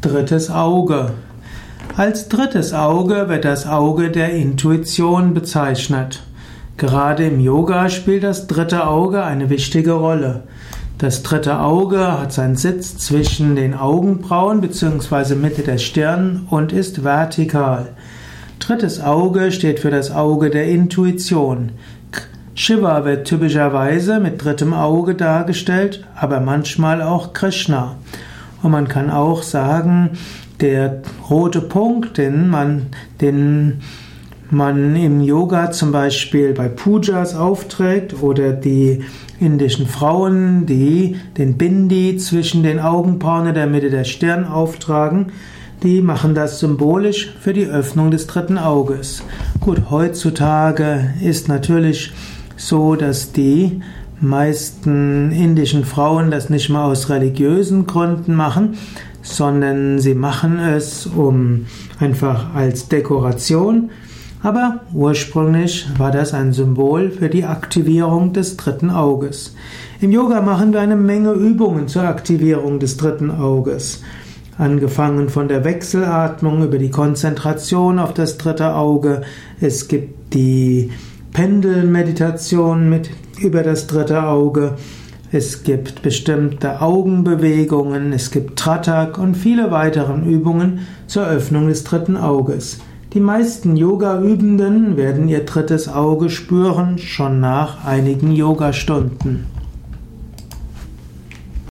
Drittes Auge. Als drittes Auge wird das Auge der Intuition bezeichnet. Gerade im Yoga spielt das dritte Auge eine wichtige Rolle. Das dritte Auge hat seinen Sitz zwischen den Augenbrauen bzw. Mitte der Stirn und ist vertikal. Drittes Auge steht für das Auge der Intuition. Shiva wird typischerweise mit drittem Auge dargestellt, aber manchmal auch Krishna. Und man kann auch sagen, der rote Punkt, den man, den man im Yoga zum Beispiel bei Pujas aufträgt oder die indischen Frauen, die den Bindi zwischen den Augenbrauen in der Mitte der Stirn auftragen, die machen das symbolisch für die Öffnung des dritten Auges. Gut, heutzutage ist natürlich so, dass die meisten indischen Frauen das nicht mal aus religiösen Gründen machen, sondern sie machen es um einfach als Dekoration. Aber ursprünglich war das ein Symbol für die Aktivierung des dritten Auges. Im Yoga machen wir eine Menge Übungen zur Aktivierung des dritten Auges. Angefangen von der Wechselatmung über die Konzentration auf das dritte Auge. Es gibt die Pendelmeditation mit über das dritte Auge. Es gibt bestimmte Augenbewegungen, es gibt Tratak und viele weitere Übungen zur Öffnung des dritten Auges. Die meisten Yoga-Übenden werden ihr drittes Auge spüren schon nach einigen Yogastunden.